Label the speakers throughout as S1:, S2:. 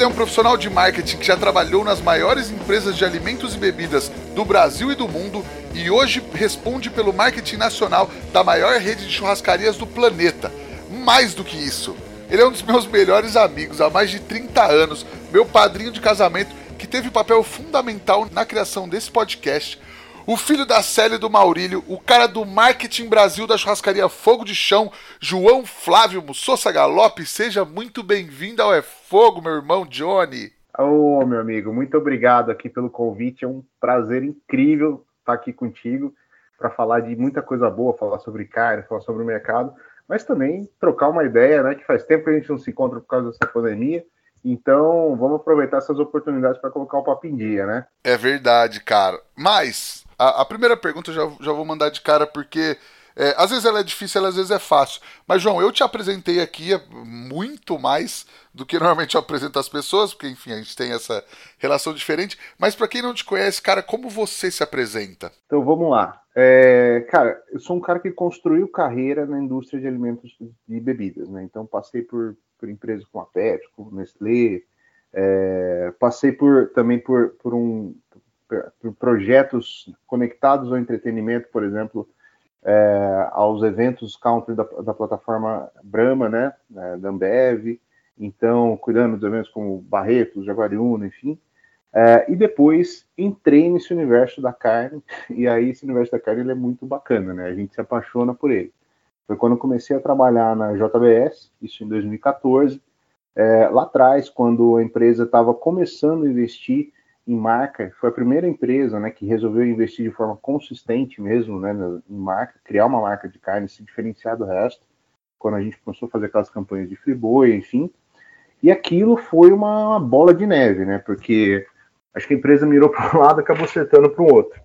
S1: Ele é um profissional de marketing que já trabalhou nas maiores empresas de alimentos e bebidas do Brasil e do mundo e hoje responde pelo marketing nacional da maior rede de churrascarias do planeta. Mais do que isso, ele é um dos meus melhores amigos há mais de 30 anos, meu padrinho de casamento, que teve papel fundamental na criação desse podcast o filho da Célia do Maurílio, o cara do marketing Brasil da churrascaria Fogo de Chão, João Flávio Mussossa Galope. Seja muito bem-vindo ao É Fogo, meu irmão Johnny.
S2: Ô, oh, meu amigo, muito obrigado aqui pelo convite. É um prazer incrível estar aqui contigo para falar de muita coisa boa, falar sobre carne, falar sobre o mercado, mas também trocar uma ideia, né? Que faz tempo que a gente não se encontra por causa dessa pandemia. Então, vamos aproveitar essas oportunidades para colocar o papo em dia, né?
S1: É verdade, cara. Mas a, a primeira pergunta eu já, já vou mandar de cara porque é, às vezes ela é difícil, às vezes é fácil. Mas, João, eu te apresentei aqui muito mais do que normalmente eu apresento as pessoas, porque, enfim, a gente tem essa relação diferente. Mas, para quem não te conhece, cara, como você se apresenta?
S2: Então, vamos lá. É, cara, eu sou um cara que construiu carreira na indústria de alimentos e bebidas, né? Então, passei por, por empresas como a PepsiCo, Nestlé, é, passei por, também por, por um projetos conectados ao entretenimento, por exemplo, é, aos eventos country da, da, plataforma Brahma, né, é, da Ambev, então cuidando dos eventos como Barretos, Jaguariúna, enfim, é, e depois entrei nesse universo da carne, e aí esse universo da carne ele é muito bacana, né, a gente se apaixona por ele. Foi quando eu comecei a trabalhar na JBS, isso em 2014, é, lá atrás, quando a empresa estava começando a investir em marca, foi a primeira empresa né, que resolveu investir de forma consistente mesmo né, em marca, criar uma marca de carne, se diferenciar do resto, quando a gente começou a fazer aquelas campanhas de friboi, enfim. E aquilo foi uma, bola de neve, né? Porque acho que a empresa mirou para um lado e acabou acertando para o outro.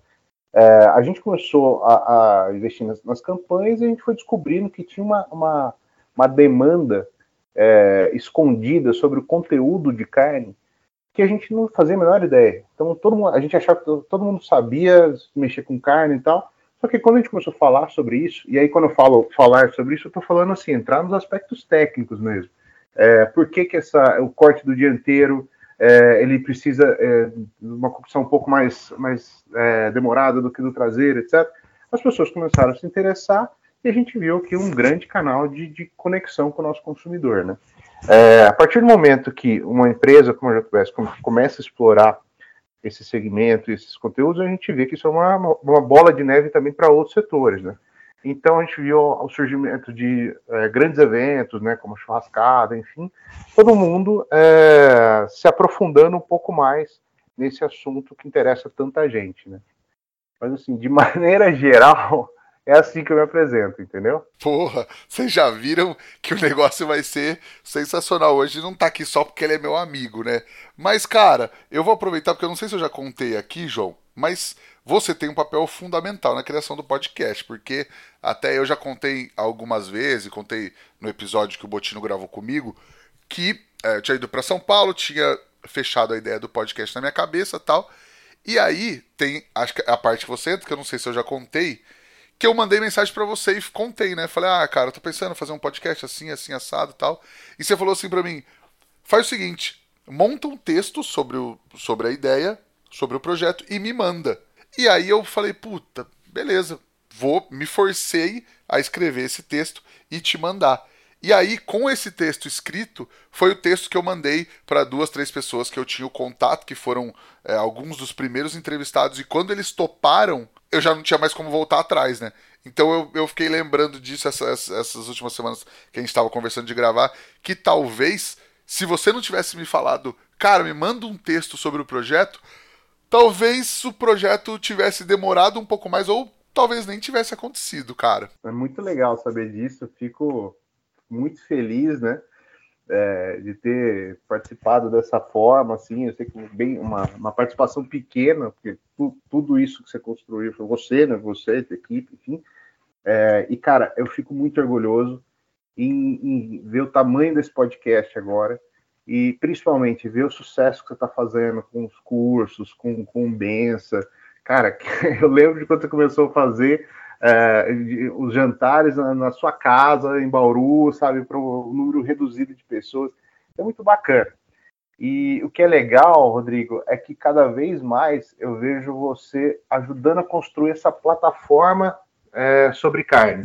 S2: É, a gente começou a, a investir nas, nas, campanhas e a gente foi descobrindo que tinha uma, uma, uma demanda é, escondida sobre o conteúdo de carne que a gente não fazia a menor ideia. Então, todo mundo, a gente achava que todo mundo sabia mexer com carne e tal. Só que quando a gente começou a falar sobre isso, e aí quando eu falo falar sobre isso, eu estou falando assim, entrar nos aspectos técnicos mesmo. É, por que, que essa, o corte do dianteiro é, ele precisa é, uma cocção um pouco mais, mais é, demorada do que do traseiro, etc. As pessoas começaram a se interessar e a gente viu aqui um grande canal de, de conexão com o nosso consumidor, né? É, a partir do momento que uma empresa como a JBS começa a explorar esse segmento, esses conteúdos, a gente vê que isso é uma, uma bola de neve também para outros setores, né? Então a gente viu o surgimento de é, grandes eventos, né, como churrascada, enfim, todo mundo é, se aprofundando um pouco mais nesse assunto que interessa tanta gente, né? Mas assim, de maneira geral, é assim que eu me apresento, entendeu?
S1: Porra, vocês já viram que o negócio vai ser sensacional. Hoje não tá aqui só porque ele é meu amigo, né? Mas, cara, eu vou aproveitar, porque eu não sei se eu já contei aqui, João, mas você tem um papel fundamental na criação do podcast, porque até eu já contei algumas vezes, contei no episódio que o Botino gravou comigo, que é, eu tinha ido para São Paulo, tinha fechado a ideia do podcast na minha cabeça tal. E aí tem acho que a parte que você entra, que eu não sei se eu já contei, que eu mandei mensagem para você e contei, né? Falei, ah, cara, eu tô pensando em fazer um podcast assim, assim, assado tal. E você falou assim para mim: faz o seguinte, monta um texto sobre, o, sobre a ideia, sobre o projeto e me manda. E aí eu falei, puta, beleza, vou, me forcei a escrever esse texto e te mandar. E aí, com esse texto escrito, foi o texto que eu mandei para duas, três pessoas que eu tinha o contato, que foram é, alguns dos primeiros entrevistados, e quando eles toparam eu já não tinha mais como voltar atrás, né? Então eu, eu fiquei lembrando disso essas, essas últimas semanas que a gente estava conversando de gravar, que talvez, se você não tivesse me falado, cara, me manda um texto sobre o projeto, talvez o projeto tivesse demorado um pouco mais, ou talvez nem tivesse acontecido, cara.
S2: É muito legal saber disso, fico muito feliz, né? é, de ter participado dessa forma, assim, eu sei que bem uma, uma participação pequena, porque tu, tudo isso que você construiu foi você, né? Você, tua equipe, enfim. É, e cara, eu fico muito orgulhoso em, em, ver o tamanho desse podcast agora e principalmente ver o sucesso que você está fazendo com os cursos, com, com Bença. Cara, eu lembro de quando você começou a fazer é, os jantares na, na, sua casa, em Bauru, sabe, para um número reduzido de pessoas. É muito bacana. E o que é legal, Rodrigo, é que cada vez mais eu vejo você ajudando a construir essa plataforma é, sobre carne.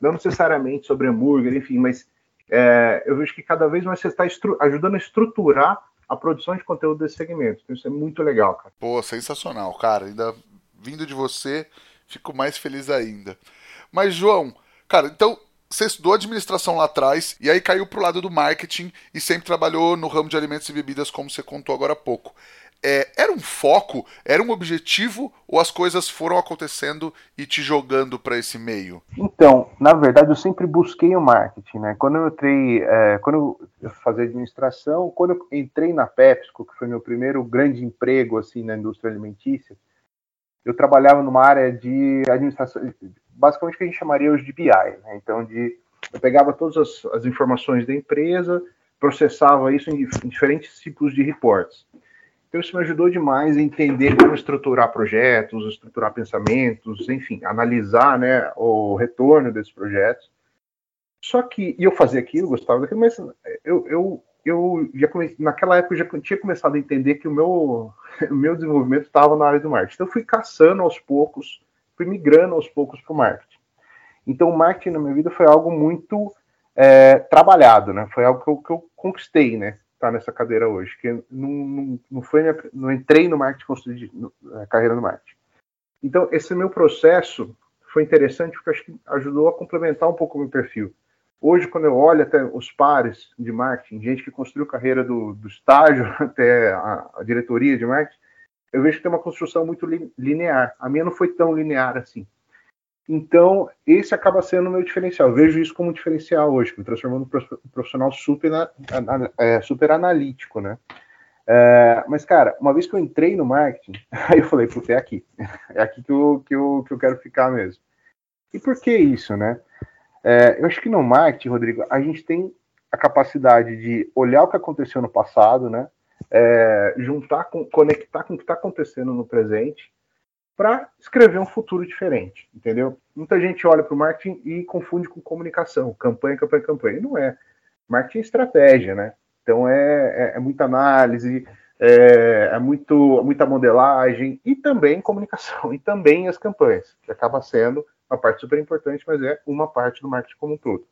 S2: Não necessariamente sobre hambúrguer, enfim, mas é, eu vejo que cada vez mais você está ajudando a estruturar a produção de conteúdo desse segmento. Isso é muito legal, cara.
S1: Pô, sensacional, cara. Ainda vindo de você, fico mais feliz ainda. Mas, João, cara, então você estudou administração lá atrás e aí caiu pro lado do marketing e sempre trabalhou no ramo de alimentos e bebidas, como você contou agora há pouco é, era um foco, era um objetivo ou as coisas foram acontecendo e te jogando para esse meio?
S2: Então, na verdade, eu sempre busquei o marketing, né? Quando eu entrei, é, quando eu fazia administração, quando eu entrei na PepsiCo, que foi meu primeiro grande emprego assim na indústria alimentícia, eu trabalhava numa área de administração, basicamente o que a gente chamaria hoje de BI, né? Então, de eu pegava todas as, as informações da empresa, processava isso em, em diferentes tipos de reports. Então, isso me ajudou demais a entender como estruturar projetos, estruturar pensamentos, enfim, analisar né, o retorno desses projetos. Só que, e eu fazia aquilo, gostava daquilo, mas eu, eu, eu já comecei, naquela época eu já tinha começado a entender que o meu, o meu desenvolvimento estava na área do marketing. Então, eu fui caçando aos poucos, fui migrando aos poucos para o marketing. Então, o marketing na minha vida foi algo muito é, trabalhado, né? Foi algo que eu, que eu conquistei, né? Tá nessa cadeira hoje, que não, não, não foi não entrei no marketing construir na carreira no marketing. Então esse meu processo foi interessante porque acho que ajudou a complementar um pouco o meu perfil. Hoje quando eu olho até os pares de marketing, gente que construiu carreira do, do estágio até a, a diretoria de marketing, eu vejo que tem uma construção muito linear. A minha não foi tão linear assim. Então, esse acaba sendo o meu diferencial. Eu vejo isso como um diferencial hoje, me transformando um profissional super, é, super analítico, né? É, mas, cara, uma vez que eu entrei no marketing, aí eu falei, puta, é aqui. É aqui que eu, que eu, que eu quero ficar mesmo. E por que isso, né? É, eu acho que no marketing, Rodrigo, a gente tem a capacidade de olhar o que aconteceu no passado, né? É, juntar, com, conectar com o que está acontecendo no presente para escrever um futuro diferente, entendeu? Muita gente olha para o marketing e confunde com comunicação, campanha, campanha, campanha. E não é. Marketing é estratégia, né? Então é, é, é muita análise, é, é, muito, muita modelagem e também comunicação, e também as campanhas, que acaba sendo uma parte super importante, mas é uma parte do marketing como um todo.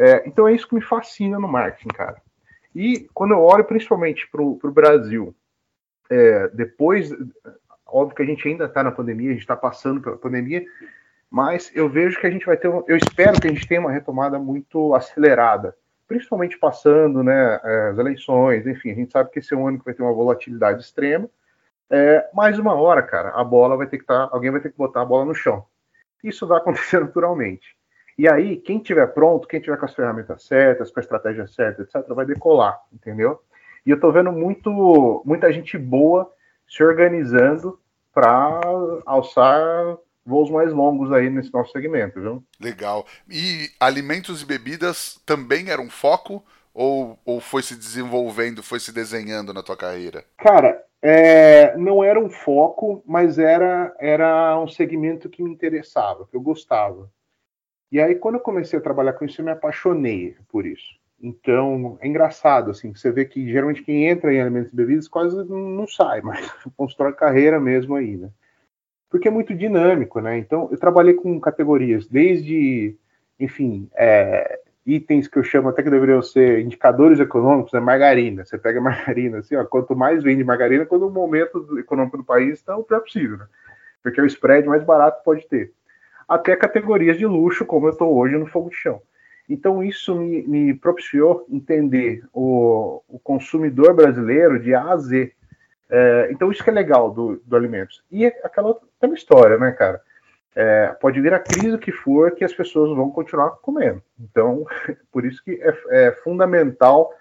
S2: É, então é isso que me fascina no marketing, cara. E quando eu olho principalmente para o Brasil, é, depois Óbvio que a gente ainda está na pandemia, a gente está passando pela pandemia, mas eu vejo que a gente vai ter, eu espero que a gente tenha uma retomada muito acelerada, principalmente passando né, é, as eleições, enfim, a gente sabe que esse é um ano que vai ter uma volatilidade extrema. É, mais uma hora, cara, a bola vai ter que estar, tá, alguém vai ter que botar a bola no chão. Isso vai acontecer naturalmente. E aí, quem tiver pronto, quem tiver com as ferramentas certas, com a estratégia certa, etc., vai decolar, entendeu? E eu tô vendo muito, muita gente boa se organizando para alçar voos mais longos aí nesse nosso segmento, viu?
S1: Legal. E alimentos e bebidas também era um foco ou, ou foi se desenvolvendo, foi se desenhando na tua carreira?
S2: Cara, é, não era um foco, mas era, era um segmento que me interessava, que eu gostava. E aí, quando eu comecei a trabalhar com isso, eu me apaixonei por isso. Então, é engraçado, assim, você vê que geralmente quem entra em alimentos e bebidas quase não sai, mas constrói carreira mesmo aí, né? Porque é muito dinâmico, né? Então, eu trabalhei com categorias, desde, enfim, é, itens que eu chamo até que deveriam ser indicadores econômicos, né? Margarina. Você pega margarina, assim, ó, quanto mais vende margarina, quando o momento econômico do país está o pior possível, né? Porque é o spread mais barato que pode ter. Até categorias de luxo, como eu estou hoje no fogo de chão. Então, isso me, me propiciou entender o, o, consumidor brasileiro de A a Z. É, então, isso que é legal do, do alimentos. E aquela, aquela história, né, cara? é, pode vir a crise que for que as pessoas vão continuar comendo. Então, por isso que é, é fundamental,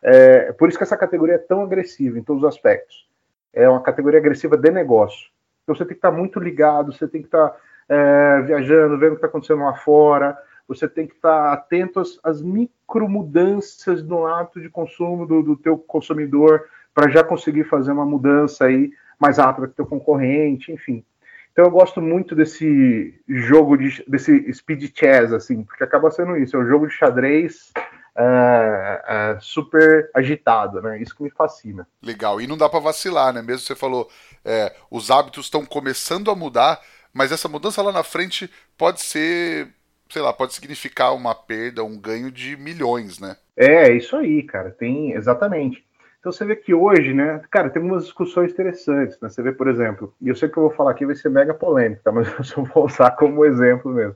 S2: é, por isso que essa categoria é tão agressiva em todos os aspectos. É uma categoria agressiva de negócio. Então você tem que estar muito ligado, você tem que estar é, viajando, vendo o que está acontecendo lá fora, você tem que estar atento às, às micro mudanças no hábito de consumo do, do teu consumidor para já conseguir fazer uma mudança aí mais rápida que teu concorrente, enfim. Então eu gosto muito desse jogo de desse speed chess assim, porque acaba sendo isso, é um jogo de xadrez é, é, super agitado, né? Isso que me fascina.
S1: Legal. E não dá para vacilar, né? Mesmo você falou, é, os hábitos estão começando a mudar, mas essa mudança lá na frente pode ser, sei lá, pode significar uma perda, um ganho de milhões, né?
S2: É, isso aí, cara. Tem exatamente. Então você vê que hoje, né, cara, tem algumas discussões interessantes, né? Você vê, por exemplo, e eu sei que eu vou falar aqui vai ser mega polêmica, mas eu só vou usar como exemplo mesmo.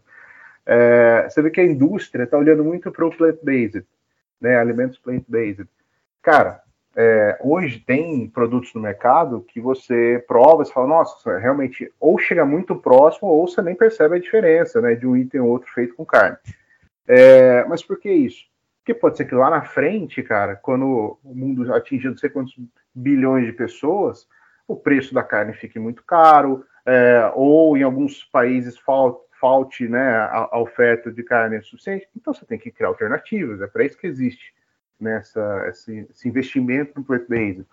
S2: É, você vê que a indústria está olhando muito para o plant-based, né, alimentos plant-based. Cara, é, hoje tem produtos no mercado que você prova e fala, nossa, realmente, ou chega muito próximo, ou você nem percebe a diferença, né, de um item ou outro feito com carne. É, mas por que isso? Porque pode ser que lá na frente, cara, quando o mundo atingir não sei quantos bilhões de pessoas, o preço da carne fique muito caro, é, ou em alguns países falte, falte né, a, a, oferta de carne suficiente. Então você tem que criar alternativas, é para isso que existe né, esse, esse, investimento no plant-based.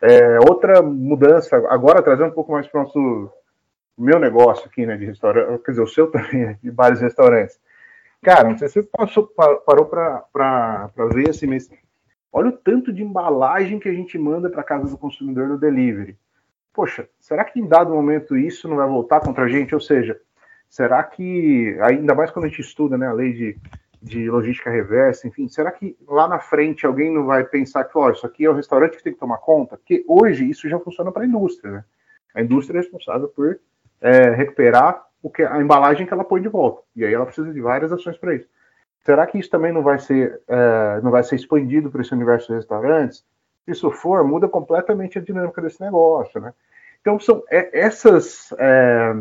S2: É, outra mudança, agora trazendo um pouco mais para o nosso meu negócio aqui, né, de restaurante, quer dizer, o seu também, de vários restaurantes. Cara, não sei se você passou, parou para ver assim, mas olha o tanto de embalagem que a gente manda para casa do consumidor no delivery. Poxa, será que em dado momento isso não vai voltar contra a gente? Ou seja, será que, ainda mais quando a gente estuda né, a lei de, de logística reversa, enfim, será que lá na frente alguém não vai pensar que, ó, isso aqui é o restaurante que tem que tomar conta? Porque hoje isso já funciona para a indústria, né? A indústria é responsável por é, recuperar o que a embalagem que ela põe de volta. E aí ela precisa de várias ações para isso. Será que isso também não vai ser é, não vai ser expandido para esse universo de restaurantes? Se isso for, muda completamente a dinâmica desse negócio, né? Então são é, essas é,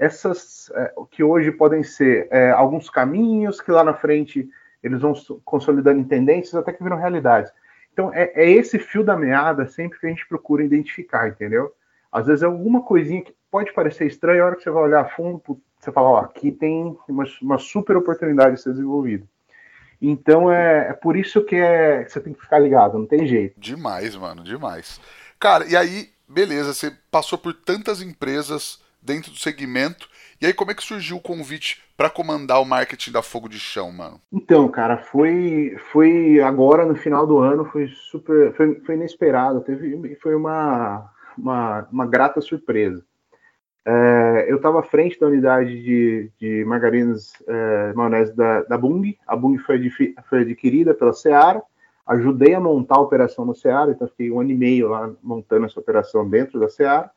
S2: essas é, que hoje podem ser é, alguns caminhos que lá na frente eles vão consolidando em tendências até que viram realidades. Então é, é esse fio da meada sempre que a gente procura identificar, entendeu? Às vezes é alguma coisinha que pode parecer estranha, a hora que você vai olhar a fundo, você fala, ó, aqui tem uma, uma super oportunidade de ser desenvolvido. Então é, é por isso é, que você tem que ficar ligado, não tem jeito.
S1: Demais, mano, demais. Cara, e aí, beleza, você passou por tantas empresas dentro do segmento. E aí, como é que surgiu o convite para comandar o marketing da Fogo de Chão, mano?
S2: Então, cara, foi foi agora no final do ano, foi super, foi, foi inesperado, teve foi uma, uma, uma grata surpresa. É, eu estava à frente da unidade de, de margarinas é, maionese da, da Bung. A Bung foi, foi, adquirida pela Seara. Ajudei a montar a operação no Seara, então fiquei um ano e meio lá montando essa operação dentro da Seara.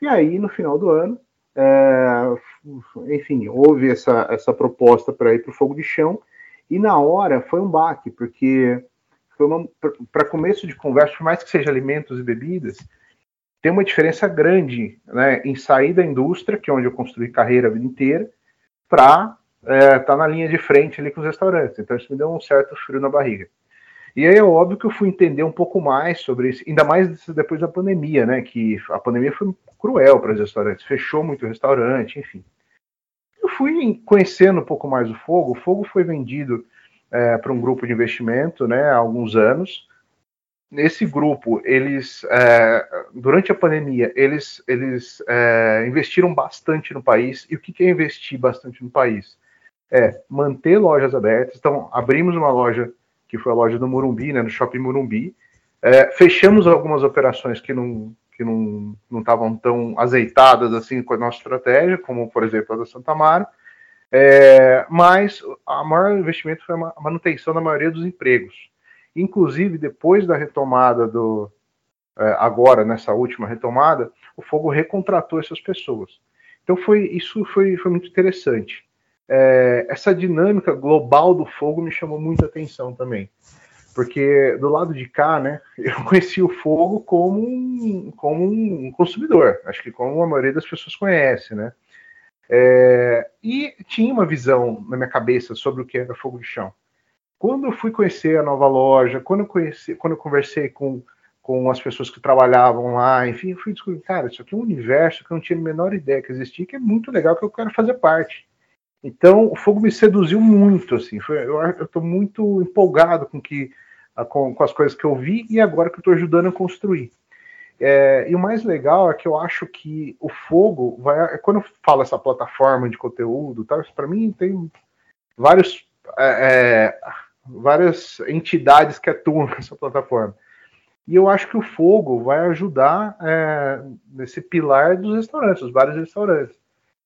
S2: E aí, no final do ano, é, enfim, houve essa, essa proposta para ir para o fogo de chão. E na hora foi um baque, porque para começo de conversa, por mais que seja alimentos e bebidas, tem uma diferença grande né, em sair da indústria, que é onde eu construí carreira a vida inteira, para estar é, tá na linha de frente ali com os restaurantes. Então isso me deu um certo frio na barriga. E aí é óbvio que eu fui entender um pouco mais sobre isso, ainda mais depois da pandemia, né? Que a pandemia foi cruel para os restaurantes, fechou muito restaurante, enfim. Eu fui conhecendo um pouco mais o Fogo. O Fogo foi vendido é, para um grupo de investimento, né? Há alguns anos nesse grupo, eles é, durante a pandemia, eles, eles é, investiram bastante no país. E o que é investir bastante no país? É manter lojas abertas. Então, abrimos uma loja que foi a loja do Morumbi, né, no Shopping Morumbi. É, fechamos algumas operações que não que não estavam tão azeitadas assim com a nossa estratégia, como por exemplo a da Santa Mara. É, mas a maior investimento foi a manutenção da maioria dos empregos. Inclusive, depois da retomada do. É, agora, nessa última retomada, o fogo recontratou essas pessoas. Então, foi, isso foi, foi muito interessante. É, essa dinâmica global do fogo me chamou muita atenção também. Porque do lado de cá, né, eu conheci o fogo como um, como um consumidor, acho que como a maioria das pessoas conhece, né? É, e tinha uma visão na minha cabeça sobre o que era fogo de chão. Quando eu fui conhecer a nova loja, quando eu, conheci, quando eu conversei com, com as pessoas que trabalhavam lá, enfim, eu fui descobrir, cara, isso aqui é um universo que eu não tinha a menor ideia que existia, que é muito legal, que eu quero fazer parte. Então, o fogo me seduziu muito, assim, foi, eu estou muito empolgado com, que, com, com, as coisas que eu vi e agora que eu estou ajudando a construir. É, e o mais legal é que eu acho que o fogo vai. É quando eu falo essa plataforma de conteúdo, tá, para mim tem vários, é, é, várias entidades que atuam nessa plataforma. E eu acho que o fogo vai ajudar é, nesse pilar dos restaurantes, os vários restaurantes,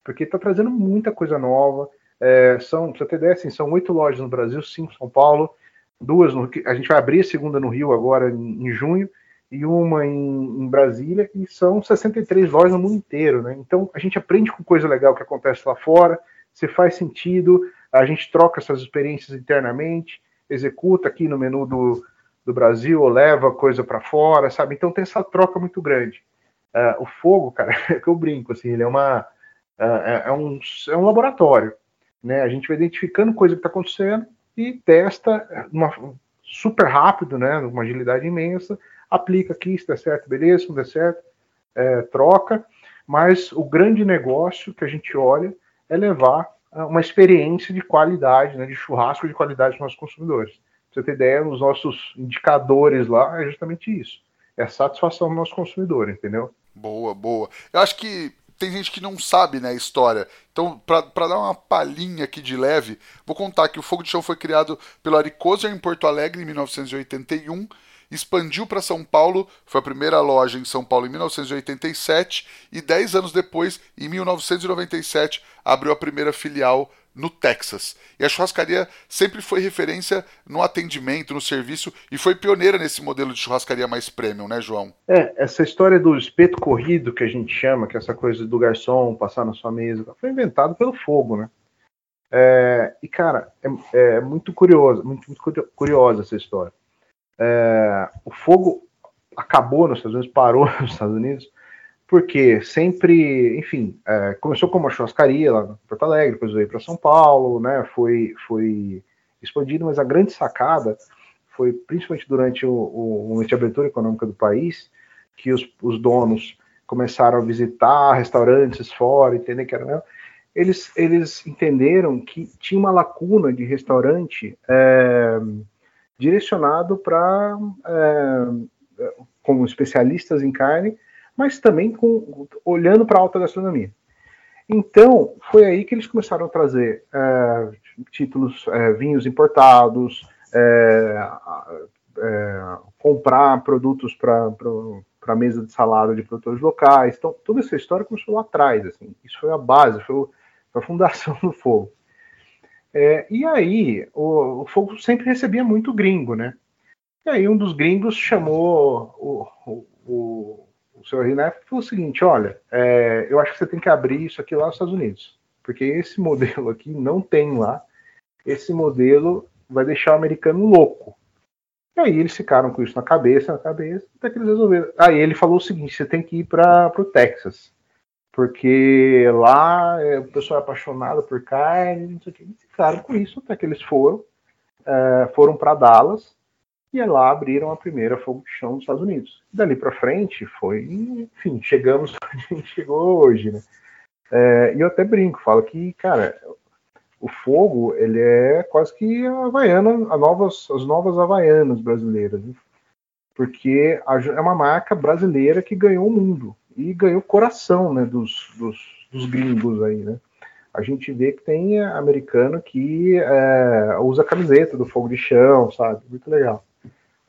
S2: porque está trazendo muita coisa nova. É, são, pra você ter ideia, assim, são oito lojas no Brasil, cinco em São Paulo, duas no, a gente vai abrir a segunda no Rio agora em, em junho e uma em, em, Brasília, e são 63 lojas no mundo inteiro, né? Então a gente aprende com coisa legal que acontece lá fora, se faz sentido, a gente troca essas experiências internamente, executa aqui no menu do, do Brasil, ou leva coisa para fora, sabe? Então tem essa troca muito grande. Uh, o fogo, cara, é que eu brinco, assim, ele é uma uh, é, um, é um laboratório, né? A gente vai identificando coisa que está acontecendo e testa uma, super rápido, né? Uma agilidade imensa aplica aqui, se der certo, beleza, se não der certo, é, troca. Mas o grande negócio que a gente olha é levar ah, uma experiência de qualidade, né, de churrasco de qualidade para os nossos consumidores. Pra você ter ideia, os nossos indicadores lá é justamente isso. É a satisfação do nosso consumidor, entendeu?
S1: Boa, boa. Eu acho que tem gente que não sabe né, a história. Então, para dar uma palhinha aqui de leve, vou contar que o Fogo de Chão foi criado pelo Ari em Porto Alegre em 1981 expandiu para São Paulo, foi a primeira loja em São Paulo em 1987 e 10 anos depois, em 1997, abriu a primeira filial no Texas. E a churrascaria sempre foi referência no atendimento, no serviço e foi pioneira nesse modelo de churrascaria mais premium, né, João?
S2: É, essa história do espeto corrido que a gente chama, que é essa coisa do garçom passar na sua mesa, foi inventado pelo fogo, né? É, e cara, é, é muito curioso, muito, muito curiosa essa história é, o fogo acabou nos Estados Unidos, parou nos Estados Unidos, porque sempre, enfim, é, começou como uma churrascaria lá em Porto Alegre, depois veio para São Paulo, né, foi, foi expandido, mas a grande sacada foi, principalmente durante o, o de abertura econômica do país, que os, os donos começaram a visitar restaurantes fora, entender que era né, eles, eles entenderam que tinha uma lacuna de restaurante é, direcionado para é, como especialistas em carne, mas também com, olhando para a alta gastronomia. Então, foi aí que eles começaram a trazer é, títulos, é, vinhos importados, é, é, comprar produtos para a mesa de salada de produtores locais. Então, toda essa história começou lá atrás. Assim. Isso foi a base, foi a fundação do fogo. É, e aí, o, o, Fogo sempre recebia muito gringo, né? E aí um dos gringos chamou o, o, o, o senhor Rinef e falou o seguinte, olha, é, eu acho que você tem que abrir isso aqui lá nos Estados Unidos, porque esse modelo aqui não tem lá, esse modelo vai deixar o americano louco. E aí eles ficaram com isso na cabeça, na cabeça, até que eles resolveram. Aí ele falou o seguinte, você tem que ir para o Texas porque lá é, o pessoal é apaixonado por carne, não sei o que. Ficaram com isso até que eles foram, é, foram para Dallas e lá abriram a primeira fogo de chão dos Estados Unidos. E dali para frente foi, enfim, chegamos onde a gente chegou hoje, né? É, e eu até brinco, falo que, cara, o fogo ele é quase que a havaiana, a novas, as novas havaianas brasileiras, né? porque é uma marca brasileira que ganhou o mundo e ganhou coração né, dos, dos, dos gringos aí, né? A gente vê que tem americano que é, usa camiseta do fogo de chão, sabe? Muito legal.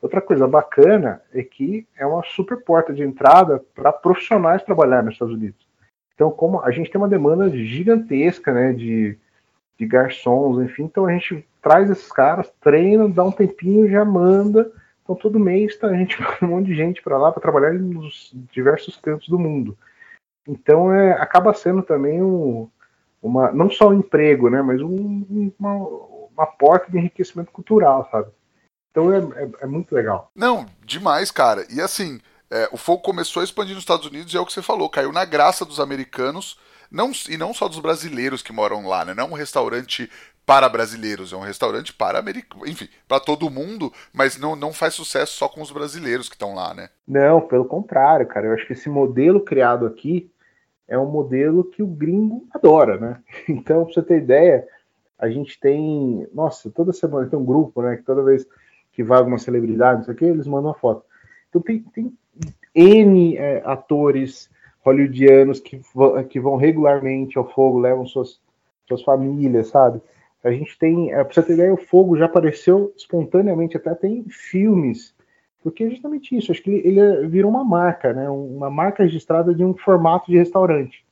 S2: Outra coisa bacana é que é uma super porta de entrada para profissionais trabalhar nos Estados Unidos. Então, como a gente tem uma demanda gigantesca, né, de, de garçons, enfim, então a gente traz esses caras, treina, dá um tempinho, já manda então, todo mês tá, a gente vai um monte de gente para lá para trabalhar nos diversos cantos do mundo. Então, é, acaba sendo também um, uma, não só um emprego, né, mas um, uma, uma porta de enriquecimento cultural, sabe? Então, é, é, é muito legal.
S1: Não, demais, cara. E assim, é, o fogo começou a expandir nos Estados Unidos e é o que você falou, caiu na graça dos americanos não, e não só dos brasileiros que moram lá, né? Não um restaurante para brasileiros, é um restaurante para americanos, enfim, para todo mundo, mas não, não faz sucesso só com os brasileiros que estão lá, né?
S2: Não, pelo contrário, cara. Eu acho que esse modelo criado aqui é um modelo que o gringo adora, né? Então, pra você ter ideia, a gente tem, nossa, toda semana tem um grupo, né, que toda vez que vai alguma celebridade, não sei o que, eles mandam uma foto. Então tem, tem N é, atores hollywoodianos que, que vão regularmente ao fogo, levam suas, suas famílias, sabe? A gente tem, é, pra você ter ideia, o fogo já apareceu espontaneamente, até tem filmes, porque é justamente isso, acho que ele, ele virou uma marca, né? Uma marca registrada de um formato de restaurante.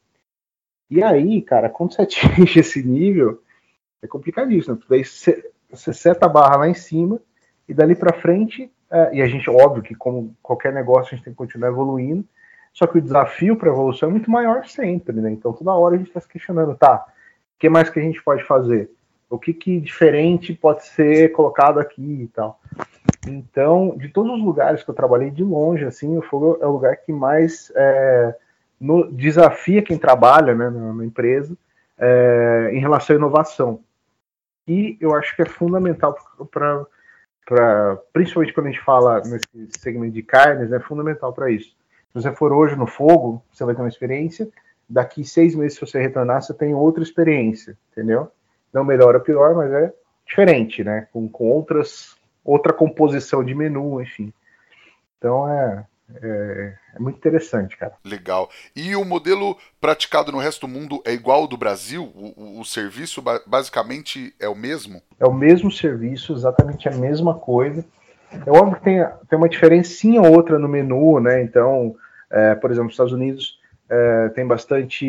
S2: E aí, cara, quando você atinge esse nível, é complicadíssimo. Daí você, você seta a barra lá em cima e dali para frente, é, e a gente, óbvio que como qualquer negócio, a gente tem que continuar evoluindo, só que o desafio para evolução é muito maior sempre, né? Então toda hora a gente está se questionando, tá, o que mais que a gente pode fazer? O que, que diferente pode ser colocado aqui e tal. Então, de todos os lugares que eu trabalhei de longe, assim, o fogo é o lugar que mais é, no, desafia quem trabalha né, na, na empresa é, em relação à inovação. E eu acho que é fundamental para pra, principalmente quando a gente fala nesse segmento de carnes, é fundamental para isso. Se você for hoje no fogo, você vai ter uma experiência. Daqui seis meses, se você retornar, você tem outra experiência, entendeu? Não melhor ou pior, mas é diferente, né? Com, com outras, outra composição de menu, enfim. Então é, é, é, muito interessante, cara.
S1: Legal. E o modelo praticado no resto do mundo é igual ao do Brasil? O, o, o serviço basicamente é o mesmo?
S2: É o mesmo serviço, exatamente a mesma coisa. É óbvio que tem, tem uma diferencinha ou outra no menu, né? Então, é, por exemplo, nos Estados Unidos é, tem bastante.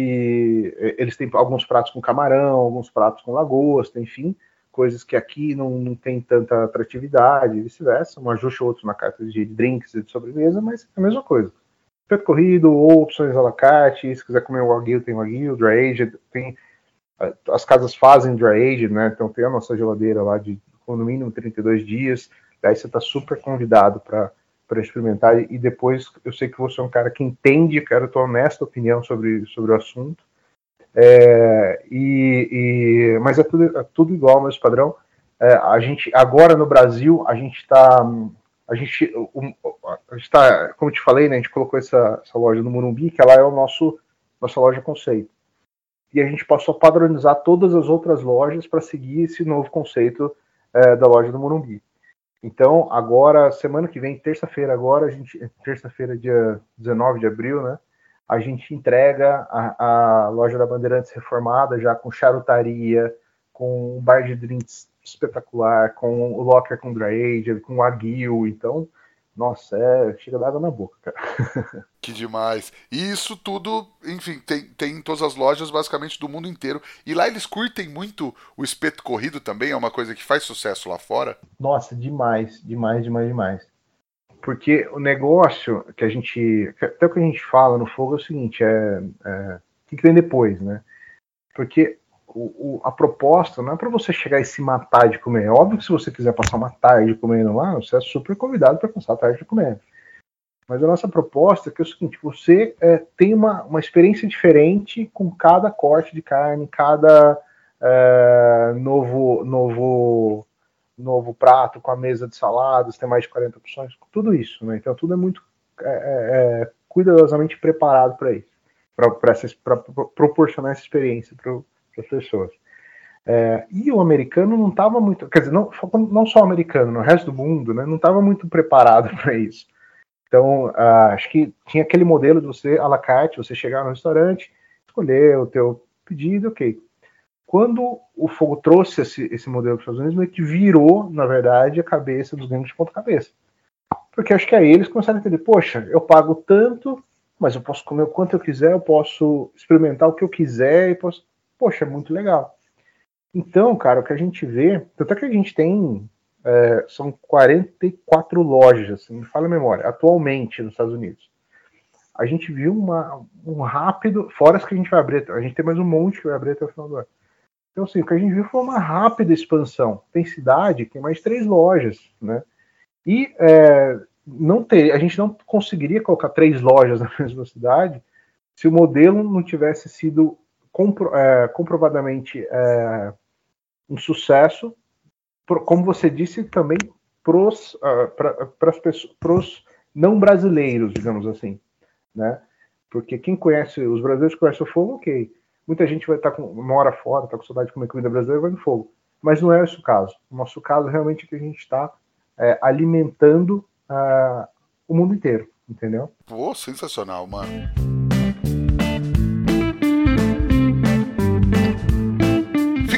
S2: Eles têm alguns pratos com camarão, alguns pratos com lagosta, enfim coisas que aqui não, não tem tanta atratividade, e vice-versa, um ajuste ou outro na carta de drinks e de sobremesa, mas é a mesma coisa. Preto corrido ou opções à la carte, se quiser comer o wagyu, tem wagyu, dry aged, tem as casas fazem dry aged, né? Então tem a nossa geladeira lá de no mínimo 32 dias, daí você está super convidado para para experimentar e depois eu sei que você é um cara que entende, quero tua honesta opinião sobre, sobre o assunto. É, e, e, mas é tudo, é tudo igual, mesmo padrão. É, a gente agora no Brasil a gente está a gente está como te falei né, a gente colocou essa, essa loja no Morumbi que ela é o nosso nossa loja conceito. E a gente passou a padronizar todas as outras lojas para seguir esse novo conceito é, da loja do Morumbi então agora semana que vem terça-feira agora a gente terça-feira dia 19 de abril né a gente entrega a, a, loja da Bandeirantes reformada já com charutaria, com um bar de drinks espetacular, com o locker com dry age, com o aguil, então, nossa, é, chega d'água na boca, cara.
S1: Que demais. E isso tudo, enfim, tem, tem em todas as lojas basicamente do mundo inteiro. E lá eles curtem muito o espeto corrido também, é uma coisa que faz sucesso lá fora.
S2: Nossa, demais, demais, demais, demais. Porque o negócio que a gente. Até o que a gente fala no fogo é o seguinte: é, é o que vem depois, né? Porque o, o, a proposta não é para você chegar e se matar de comer. É óbvio que se você quiser passar uma tarde comendo lá, você é super convidado para passar a tarde de comer. Mas a nossa proposta é que é o seguinte: você é, tem uma, uma experiência diferente com cada corte de carne, cada é, novo, novo novo prato com a mesa de saladas, tem mais de 40 opções, tudo isso, né? Então tudo é muito é, é, é cuidadosamente preparado para isso, para proporcionar essa experiência para as pessoas. É, e o americano não estava muito, quer dizer, não, não só o americano, no resto do mundo, né, não estava muito preparado para isso. Então, uh, acho que tinha aquele modelo de você, à la carte, você chegar no restaurante, escolher o teu pedido, ok, quando o fogo trouxe esse, esse modelo para os Estados Unidos, meio que virou, na verdade, a cabeça dos gringos de ponta cabeça. Porque acho que aí eles começaram a entender, poxa, eu pago tanto, mas eu posso comer o quanto eu quiser, eu posso experimentar o que eu quiser, e posso... Poxa, é muito legal. Então, cara, o que a gente vê, tanto é que a gente tem, é, são 44 lojas, me fala a memória, atualmente nos Estados Unidos. A gente viu uma, um rápido, fora as que a gente vai abrir, a gente tem mais um monte que vai abrir até o final do ano então, assim, o que a gente viu foi uma rápida expansão. Tem cidade tem mais três lojas, né? E é, não ter, a gente não conseguiria colocar três lojas na mesma cidade se o modelo não tivesse sido compro, é, comprovadamente é, um sucesso, como você disse, também pros, uh, pros não brasileiros, digamos assim, né? Porque quem conhece, os brasileiros conhecem o fogo, ok. Muita gente vai estar com uma hora fora, está com saudade de comer comida brasileira, vai no fogo. Mas não é esse o caso. O nosso caso realmente é que a gente está é, alimentando uh, o mundo inteiro, entendeu?
S1: Pô, sensacional, mano.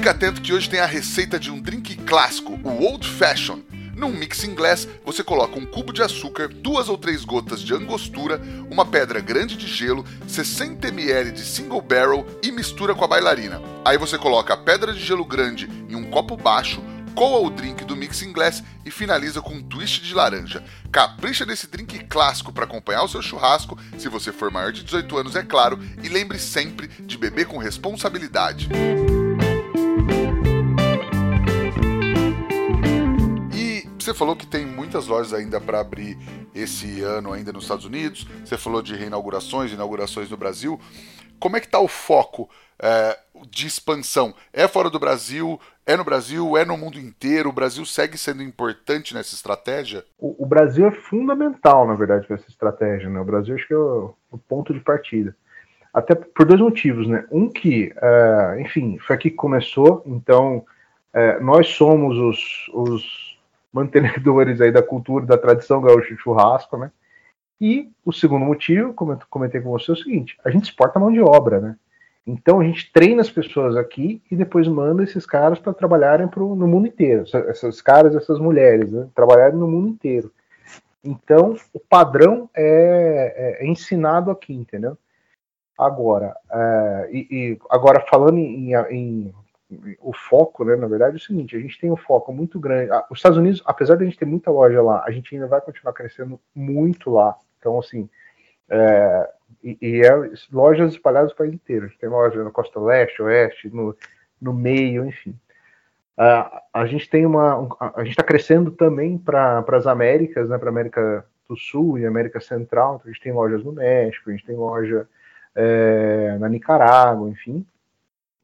S1: Fica atento que hoje tem a receita de um drink clássico, o Old Fashion. Num mix inglês, você coloca um cubo de açúcar, duas ou três gotas de angostura, uma pedra grande de gelo, 60 ml de single barrel e mistura com a bailarina. Aí você coloca a pedra de gelo grande em um copo baixo, coa o drink do mix inglês e finaliza com um twist de laranja. Capricha nesse drink clássico para acompanhar o seu churrasco, se você for maior de 18 anos, é claro, e lembre sempre de beber com responsabilidade. Você falou que tem muitas lojas ainda para abrir esse ano ainda nos Estados Unidos. Você falou de reinaugurações, inaugurações no Brasil. Como é que está o foco é, de expansão? É fora do Brasil? É no Brasil? É no mundo inteiro? O Brasil segue sendo importante nessa estratégia?
S2: O, o Brasil é fundamental, na verdade, para essa estratégia. Né? O Brasil acho que é o, o, ponto de partida. Até por dois motivos, né? Um que, é, enfim, foi aqui que começou. Então, é, nós somos os, os mantenedores aí da cultura, da tradição gaúcha de churrasco, né? E o segundo motivo, como eu comentei com você, é o seguinte: a gente exporta mão de obra, né? Então a gente treina as pessoas aqui e depois manda esses caras para trabalharem pro, no mundo inteiro. Esses caras, essas mulheres, né? Trabalharem no mundo inteiro. Então o padrão é, é, é ensinado aqui, entendeu? Agora, é, e, e, agora falando em, em o foco, né, na verdade, é o seguinte: a gente tem um foco muito grande. Os Estados Unidos, apesar de a gente ter muita loja lá, a gente ainda vai continuar crescendo muito lá. Então, assim, é, e, e é lojas espalhadas no país inteiro. A gente tem loja na costa leste, oeste, no, no meio, enfim. Uh, a gente tem uma. Um, a gente está crescendo também para as Américas, né, para América do Sul e América Central. Então, a gente tem lojas no México, a gente tem loja é, na Nicarágua, enfim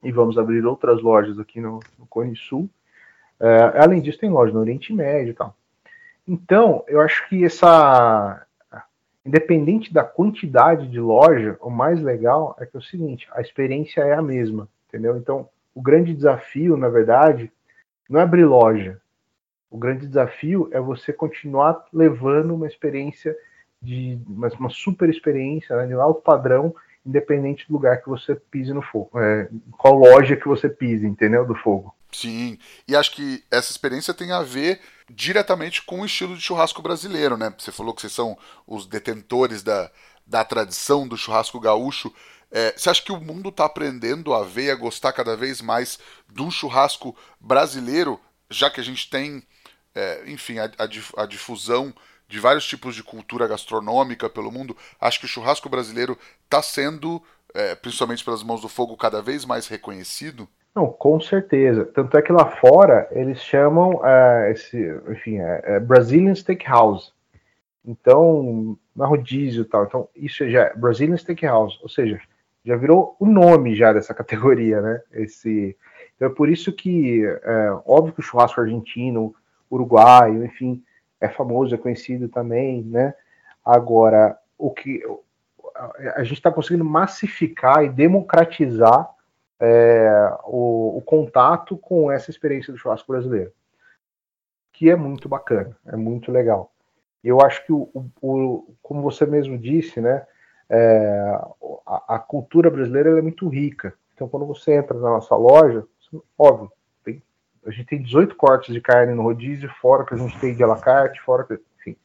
S2: e vamos abrir outras lojas aqui no, no Cone Sul. É, além disso, tem loja no Oriente Médio e tal. Então, eu acho que essa. Independente da quantidade de loja, o mais legal é que é o seguinte: a experiência é a mesma, entendeu? Então, o grande desafio, na verdade, não é abrir loja. O grande desafio é você continuar levando uma experiência de uma, uma super experiência né, de alto padrão independente do lugar que você pise no fogo. É, qual loja que você pise, entendeu? Do fogo.
S1: Sim, e acho que essa experiência tem a ver diretamente com o estilo de churrasco brasileiro, né? Você falou que vocês são os detentores da, da tradição do churrasco gaúcho. É, você acha que o mundo está aprendendo a ver e a gostar cada vez mais do churrasco brasileiro, já que a gente tem, é, enfim, a, a, a difusão de vários tipos de cultura gastronômica pelo mundo, acho que o churrasco brasileiro está sendo, é, principalmente pelas mãos do fogo, cada vez mais reconhecido?
S2: Não, com certeza. Tanto é que lá fora eles chamam uh, esse, enfim, é, é Brazilian Steakhouse. Então, na rodízio e tal. Então, isso já é Brazilian Steakhouse, ou seja, já virou o nome já dessa categoria, né? Esse, então é por isso que, é, óbvio que o churrasco argentino, uruguaio, enfim, é famoso, é conhecido também, né? Agora, o que a gente está conseguindo massificar e democratizar é, o, o, contato com essa experiência do churrasco brasileiro, que é muito bacana, é muito legal. Eu acho que, o, o como você mesmo disse, né, é, a, a, cultura brasileira é muito rica. Então, quando você entra na nossa loja, óbvio, a gente tem 18 cortes de carne no rodízio, fora que a gente tem de alacarte, fora que. Enfim.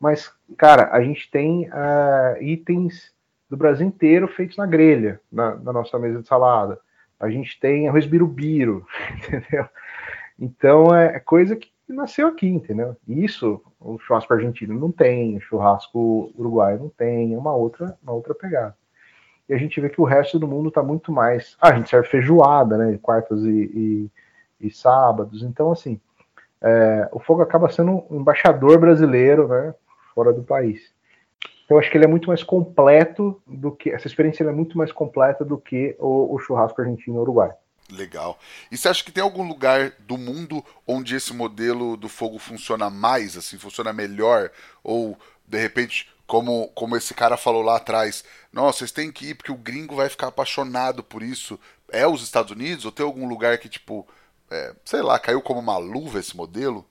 S2: Mas, cara, a gente tem uh, itens do Brasil inteiro feitos na grelha, na, na, nossa mesa de salada. A gente tem arroz birubiru, entendeu? Então é, é coisa que nasceu aqui, entendeu? Isso o churrasco argentino não tem, o churrasco uruguaio não tem, é uma outra, uma outra pegada. E a gente vê que o resto do mundo está muito mais. Ah, a gente serve feijoada, né? Quartas e, e e sábados. Então, assim, é, o Fogo acaba sendo um embaixador brasileiro, né, fora do país. Então, eu acho que ele é muito mais completo do que. Essa experiência é muito mais completa do que o, o churrasco argentino Uruguai.
S1: Legal. E você acha que tem algum lugar do mundo onde esse modelo do fogo funciona mais, assim, funciona melhor? Ou, de repente, como, como esse cara falou lá atrás, nossa, vocês têm que ir porque o gringo vai ficar apaixonado por isso. É os Estados Unidos? Ou tem algum lugar que, tipo, é, sei lá, caiu como uma luva esse modelo?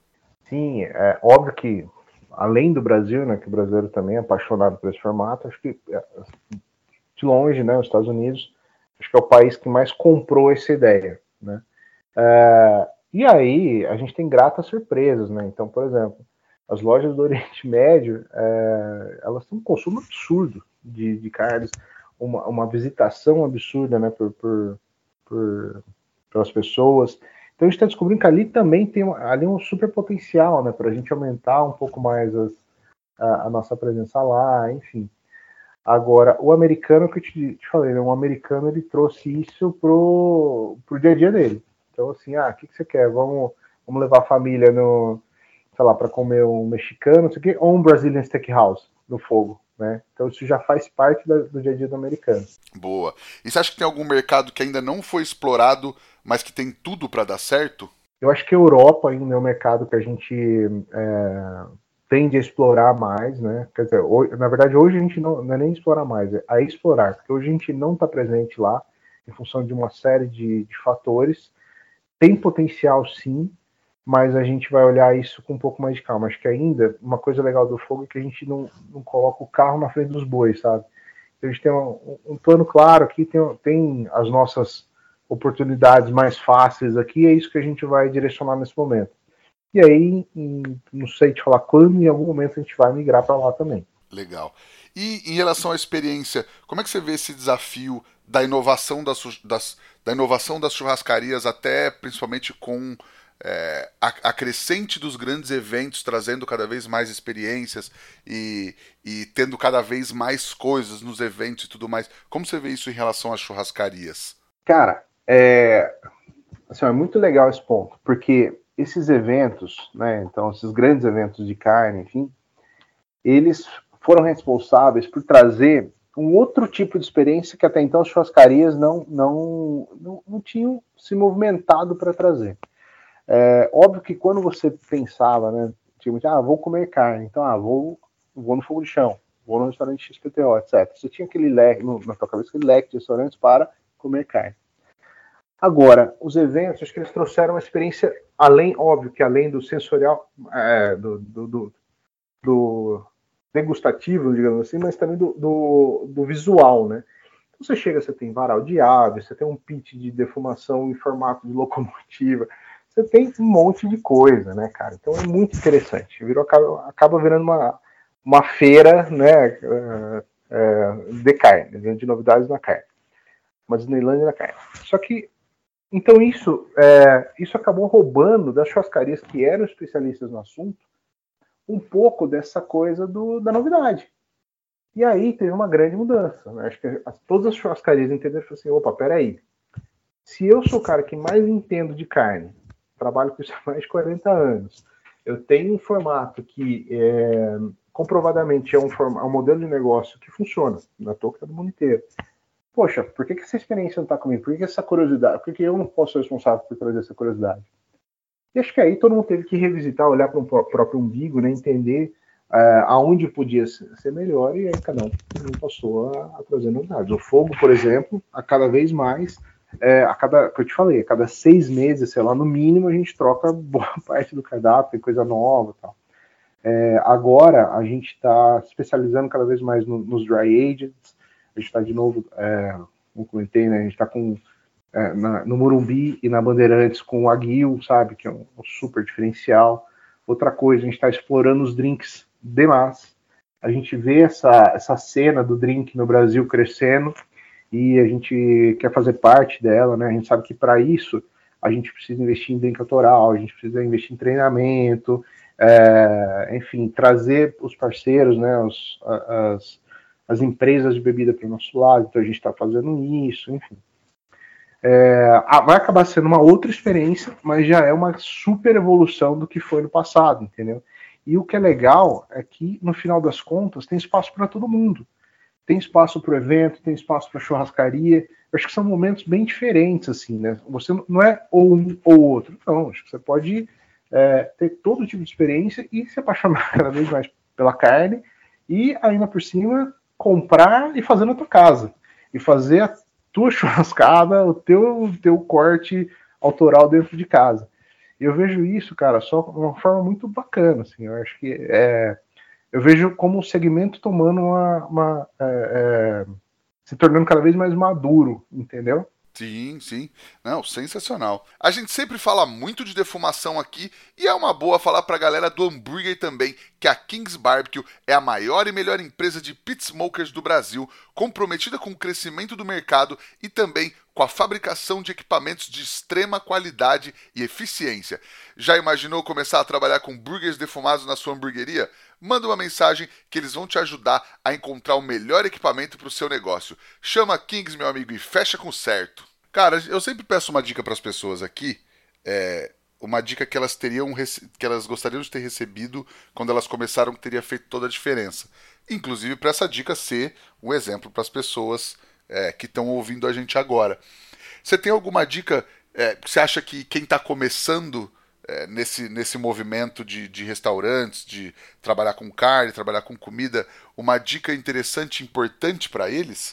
S2: Sim, é óbvio que, além do Brasil, né, que o brasileiro também é apaixonado por esse formato, acho que, é, de longe, né, os Estados Unidos acho que é o país que mais comprou essa ideia, né? É, e aí a gente tem gratas surpresas, né? Então, por exemplo, as lojas do Oriente Médio, é, elas têm um consumo absurdo de, de carnes, uma, uma visitação absurda, né? Por, por, por pelas pessoas. Então a gente está descobrindo que ali também tem ali um super potencial, né? Para a gente aumentar um pouco mais as, a, a nossa presença lá, enfim. Agora, o americano que eu te, te falei, né? O americano ele trouxe isso pro, pro dia a dia dele. Então, assim, ah, o que, que você quer? Vamos, vamos levar a família no, sei lá, para comer um mexicano, sei que, ou um Brazilian Steakhouse no fogo, né? Então isso já faz parte da, do dia a dia do americano.
S1: Boa. E você acha que tem algum mercado que ainda não foi explorado, mas que tem tudo para dar certo?
S2: Eu acho que a Europa ainda é um mercado que a gente é, tende a explorar mais, né? Quer dizer, hoje, na verdade, hoje a gente não, não, é nem explorar mais, é a explorar, porque hoje a gente não está presente lá em função de uma série de, de, fatores. Tem potencial, sim, mas a gente vai olhar isso com um pouco mais de calma. Acho que ainda uma coisa legal do fogo é que a gente não, não coloca o carro na frente dos bois, sabe? Então, a gente tem um, um plano claro aqui, tem, tem as nossas oportunidades mais fáceis aqui, é isso que a gente vai direcionar nesse momento. E aí, em, não sei te falar quando, em algum momento a gente vai migrar para lá também.
S1: Legal. E em relação à experiência, como é que você vê esse desafio da inovação das, das da inovação das churrascarias, até principalmente com é, a, crescente dos grandes eventos, trazendo cada vez mais experiências e, e tendo cada vez mais coisas nos eventos e tudo mais. Como você vê isso em relação às churrascarias?
S2: Cara, é, assim, é muito legal esse ponto, porque esses eventos, né, então esses grandes eventos de carne, enfim, eles foram responsáveis por trazer um outro tipo de experiência que até então as churrascarias não, não, não, não tinham se movimentado para trazer. É, óbvio que quando você pensava, né, tipo, ah, vou comer carne, então, ah, vou, vou no fogo de chão, vou no restaurante XPTO, etc. Você tinha aquele leque, no, na tua cabeça, aquele leque de restaurantes para comer carne. Agora, os eventos, acho que eles trouxeram uma experiência além, óbvio que além do sensorial, é, do, do, do, do, degustativo, digamos assim, mas também do, do, visual, né? Então você chega, você tem varal de ave, você tem um pit de defumação em formato de locomotiva, você tem um monte de coisa, né, cara? Então é muito interessante. Virou, acaba, acaba virando uma, uma feira, né, é, é de carne, de novidades na carne. Uma Disneylandia na carne. Só que então isso, é, isso acabou roubando das churrascarias que eram especialistas no assunto um pouco dessa coisa do, da novidade. E aí teve uma grande mudança. Né? Acho que as, todas as churrascarias entenderam assim, opa, peraí. Se eu sou o cara que mais entendo de carne, trabalho com isso há mais de 40 anos, eu tenho um formato que é, comprovadamente é um, é um modelo de negócio que funciona, na toca do mundo inteiro poxa, por que, que essa experiência não está comigo? Por que, que, essa curiosidade? Por que, eu não posso ser responsável por trazer essa curiosidade? E acho que aí todo mundo teve que revisitar, olhar para o próprio umbigo, né, entender uh, aonde podia ser melhor, e aí cada um passou a, a, trazer novidades. O fogo, por exemplo, a cada vez mais, é, a cada, que eu te falei, a cada seis meses, sei lá, no mínimo, a gente troca boa parte do cardápio, coisa nova e tal. É, agora a gente está especializando cada vez mais no, nos dry agents, a gente está de novo, é, como comentei, né, a gente está com é, na, no Morumbi e na Bandeirantes com o Aguil, sabe, que é um, um super diferencial. Outra coisa, a gente está explorando os drinks demais. A gente vê essa, essa cena do drink no Brasil crescendo e a gente quer fazer parte dela, né? A gente sabe que para isso a gente precisa investir em autoral, a gente precisa investir em treinamento, é, enfim, trazer os parceiros, né, os, as, as empresas de bebida para o nosso lado, então a gente está fazendo isso, enfim. É, vai acabar sendo uma outra experiência, mas já é uma super evolução do que foi no passado, entendeu? E o que é legal é que, no final das contas, tem espaço para todo mundo. Tem espaço para o evento, tem espaço para churrascaria. Eu acho que são momentos bem diferentes, assim, né? Você não é ou um ou outro. Não, acho que você pode é, ter todo tipo de experiência e se apaixonar cada vez mais pela carne e ainda por cima comprar e fazer na tua casa e fazer a tua churrascada, o teu teu corte autoral dentro de casa. Eu vejo isso, cara, só uma forma muito bacana, assim. Eu acho que é, eu vejo como o segmento tomando uma, uma é, é, se tornando cada vez mais maduro, entendeu?
S1: Sim, sim. Não, sensacional. A gente sempre fala muito de defumação aqui e é uma boa falar pra galera do hambúrguer também, que a Kings Barbecue é a maior e melhor empresa de pit smokers do Brasil, comprometida com o crescimento do mercado e também com a fabricação de equipamentos de extrema qualidade e eficiência. Já imaginou começar a trabalhar com burgers defumados na sua hamburgueria? Manda uma mensagem que eles vão te ajudar a encontrar o melhor equipamento para o seu negócio. Chama Kings, meu amigo, e fecha com certo. Cara, eu sempre peço uma dica para as pessoas aqui. É, uma dica que elas teriam que elas gostariam de ter recebido quando elas começaram que teria feito toda a diferença. Inclusive para essa dica ser um exemplo para as pessoas é, que estão ouvindo a gente agora. Você tem alguma dica é, que você acha que quem está começando é, nesse, nesse movimento de, de restaurantes, de trabalhar com carne, trabalhar com comida, uma dica interessante, importante para eles?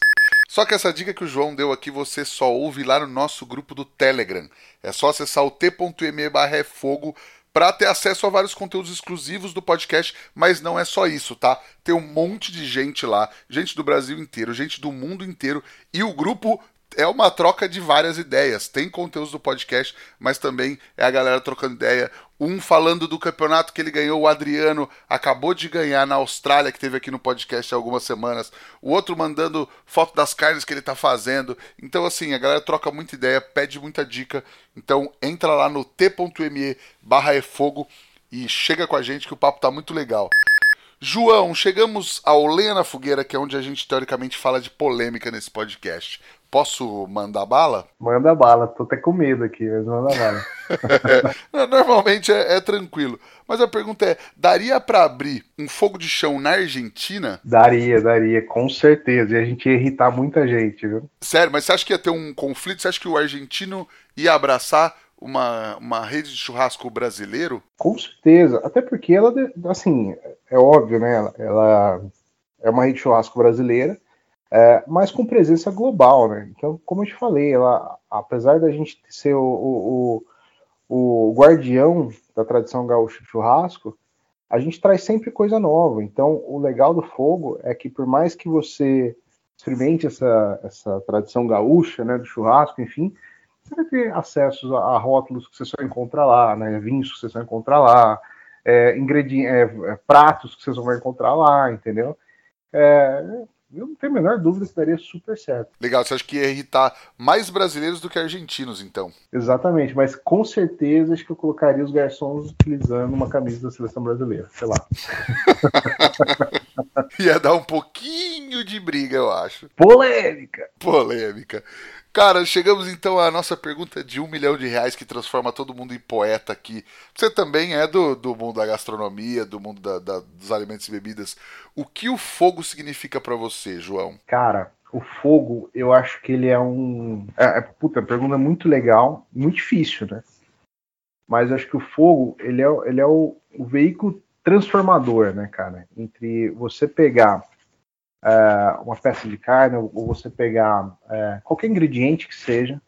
S1: Só que essa dica que o João deu aqui você só ouve lá no nosso grupo do Telegram. É só acessar o t.me barra fogo para ter acesso a vários conteúdos exclusivos do podcast, mas não é só isso, tá? Tem um monte de gente lá, gente do Brasil inteiro, gente do mundo inteiro, e o grupo é uma troca de várias ideias. Tem conteúdos do podcast, mas também é a galera trocando ideia. Um falando do campeonato que ele ganhou, o Adriano acabou de ganhar na Austrália, que teve aqui no podcast há algumas semanas. O outro mandando foto das carnes que ele tá fazendo. Então, assim, a galera troca muita ideia, pede muita dica. Então, entra lá no t.me barra fogo e chega com a gente que o papo tá muito legal. João, chegamos ao Lenha na Fogueira, que é onde a gente teoricamente fala de polêmica nesse podcast. Posso mandar bala?
S2: Manda bala, tô até com medo aqui, mas manda bala.
S1: Normalmente é, é, tranquilo. Mas a pergunta é: daria para abrir um fogo de chão na Argentina?
S2: Daria, daria, com certeza. E a gente ia irritar muita gente, viu?
S1: Sério, mas você acha que ia ter um conflito? Você acha que o argentino ia abraçar uma, uma rede de churrasco brasileiro?
S2: Com certeza. Até porque ela, assim, é óbvio, né? Ela, é uma rede de churrasco brasileira é, mas com presença global, né? Então, como eu te falei, ela, apesar da gente ser o, o, o, guardião da tradição gaúcha churrasco, a gente traz sempre coisa nova. Então, o legal do fogo é que por mais que você experimente essa, essa tradição gaúcha, né, do churrasco, enfim, você vai ter acesso a, a rótulos que você só encontra lá, né, vinhos que você só encontra lá, é, é, pratos que você só vai encontrar lá, entendeu? É, eu não tenho a menor dúvida que daria super certo.
S1: Legal, você acha que ia irritar mais brasileiros do que argentinos, então?
S2: Exatamente, mas com certeza acho que eu colocaria os garçons utilizando uma camisa da seleção brasileira, sei lá.
S1: ia dar um pouquinho de briga, eu acho.
S2: Polêmica!
S1: Polêmica. Cara, chegamos então à nossa pergunta de um milhão de reais que transforma todo mundo em poeta aqui. Você também é do, do mundo da gastronomia, do mundo da, da, dos alimentos e bebidas. O que o fogo significa para você, João?
S2: Cara, o fogo, eu acho que ele é um. É, é, puta, pergunta muito legal, muito difícil, né? Mas eu acho que o fogo, ele é, ele é o, o veículo transformador, né, cara? Entre você pegar é, uma peça de carne, ou você pegar é, qualquer ingrediente que seja,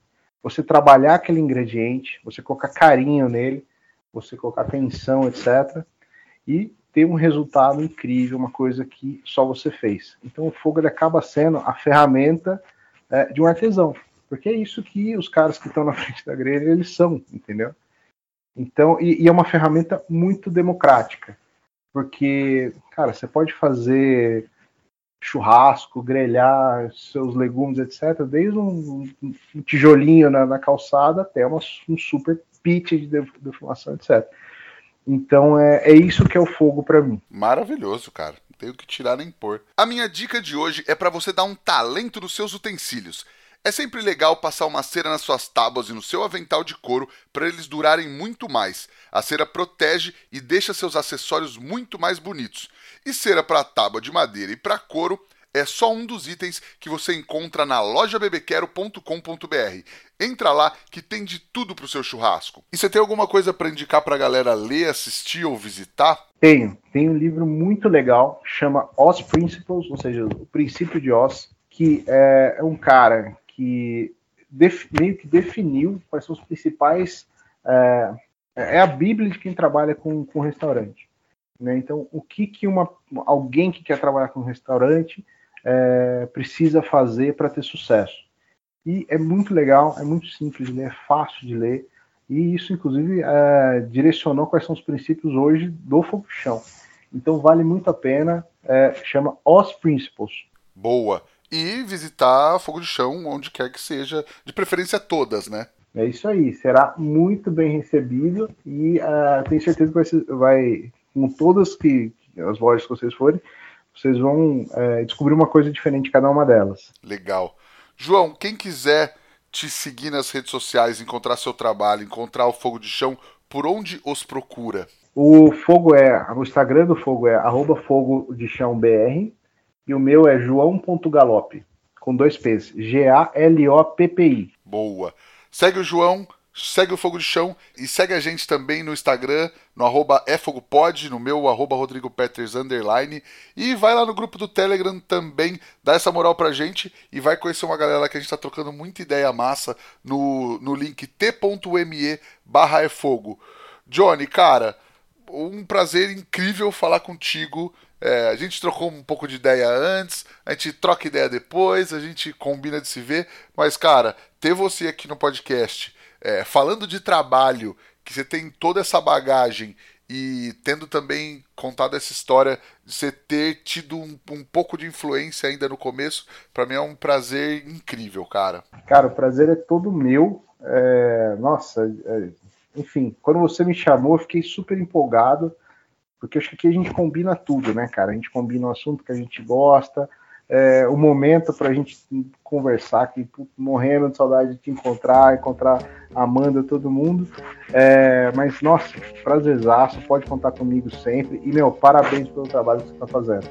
S2: você trabalhar aquele ingrediente, você colocar carinho nele, você colocar atenção, etc. E ter um resultado incrível, uma coisa que só você fez. Então o fogo ele acaba sendo a ferramenta é, de um artesão, porque é isso que os caras que estão na frente da grelha eles são, entendeu? Então e, e é uma ferramenta muito democrática, porque cara você pode fazer churrasco, grelhar seus legumes, etc., desde um, um tijolinho na, na, calçada até uma, um super pit de defumação, etc. Então é, é isso que é o fogo para mim.
S1: Maravilhoso, cara. Não tenho que tirar nem pôr. A minha dica de hoje é para você dar um talento nos seus utensílios. É sempre legal passar uma cera nas suas tábuas e no seu avental de couro para eles durarem muito mais. A cera protege e deixa seus acessórios muito mais bonitos. E cera para tábua de madeira e para couro é só um dos itens que você encontra na lojabebequero.com.br. Entra lá que tem de tudo para o seu churrasco. E você tem alguma coisa para indicar para a galera ler, assistir ou visitar?
S2: Tenho. Tem um livro muito legal, chama Oz Principles, ou seja, o princípio de Oz, que é um cara que meio que definiu quais são os principais. É, é, a Bíblia de quem trabalha com, com restaurante. Né? Então, o que, que uma, alguém que quer trabalhar com restaurante é, precisa fazer para ter sucesso? E é muito legal, é muito simples de ler, é fácil de ler. E isso, inclusive, é, direcionou quais são os princípios hoje do fogo chão. Então, vale muito a pena. É, chama Os Principles.
S1: Boa e visitar Fogo de Chão onde quer que seja, de preferência todas, né?
S2: É isso aí, será muito bem recebido e uh, tenho certeza que vai, ser, vai com todas que as lojas que vocês forem, vocês vão uh, descobrir uma coisa diferente em cada uma delas.
S1: Legal. João, quem quiser te seguir nas redes sociais, encontrar seu trabalho, encontrar o Fogo de Chão, por onde os procura?
S2: O Fogo é, o Instagram do Fogo é arroba Fogo de Chão BR, e o meu é joão.galope, com dois P's. G-A-L-O-P-P-I.
S1: Boa. Segue o João, segue o Fogo de Chão e segue a gente também no Instagram, no arroba efogopod, no meu arroba Rodrigo Peters, underline. E vai lá no grupo do Telegram também, dá essa moral pra gente e vai conhecer uma galera que a gente tá trocando muita ideia massa no, no link t.me barra efogo. Johnny, cara, um prazer incrível falar contigo. É, a gente trocou um pouco de ideia antes, a gente troca ideia depois, a gente combina de se ver, mas, cara, ter você aqui no podcast é, falando de trabalho, que você tem toda essa bagagem e tendo também contado essa história de você ter tido um, um pouco de influência ainda no começo, para mim é um prazer incrível, cara.
S2: Cara, o prazer é todo meu. É, nossa, é, enfim, quando você me chamou, eu fiquei super empolgado porque acho que aqui a gente combina tudo, né, cara? A gente combina o assunto que a gente gosta, é, o momento para a gente conversar, que morrendo de saudade de te encontrar, encontrar Amanda, todo mundo. É, mas, nossa, prazerzaço, pode contar comigo sempre. E, meu, parabéns pelo trabalho que você está fazendo.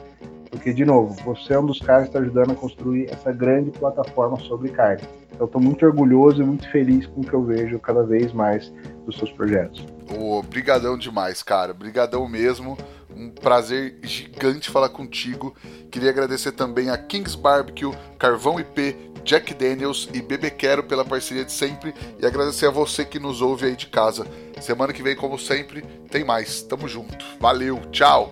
S2: Porque, de novo, você é um dos caras que está ajudando a construir essa grande plataforma sobre carne. Então, estou muito orgulhoso e muito feliz com o que eu vejo cada vez mais dos seus projetos.
S1: Obrigadão demais, cara. Obrigadão mesmo. Um prazer gigante falar contigo. Queria agradecer também a Kings Barbecue, Carvão IP, Jack Daniels e Bebê Quero pela parceria de sempre e agradecer a você que nos ouve aí de casa. Semana que vem, como sempre, tem mais. Tamo junto. Valeu, tchau!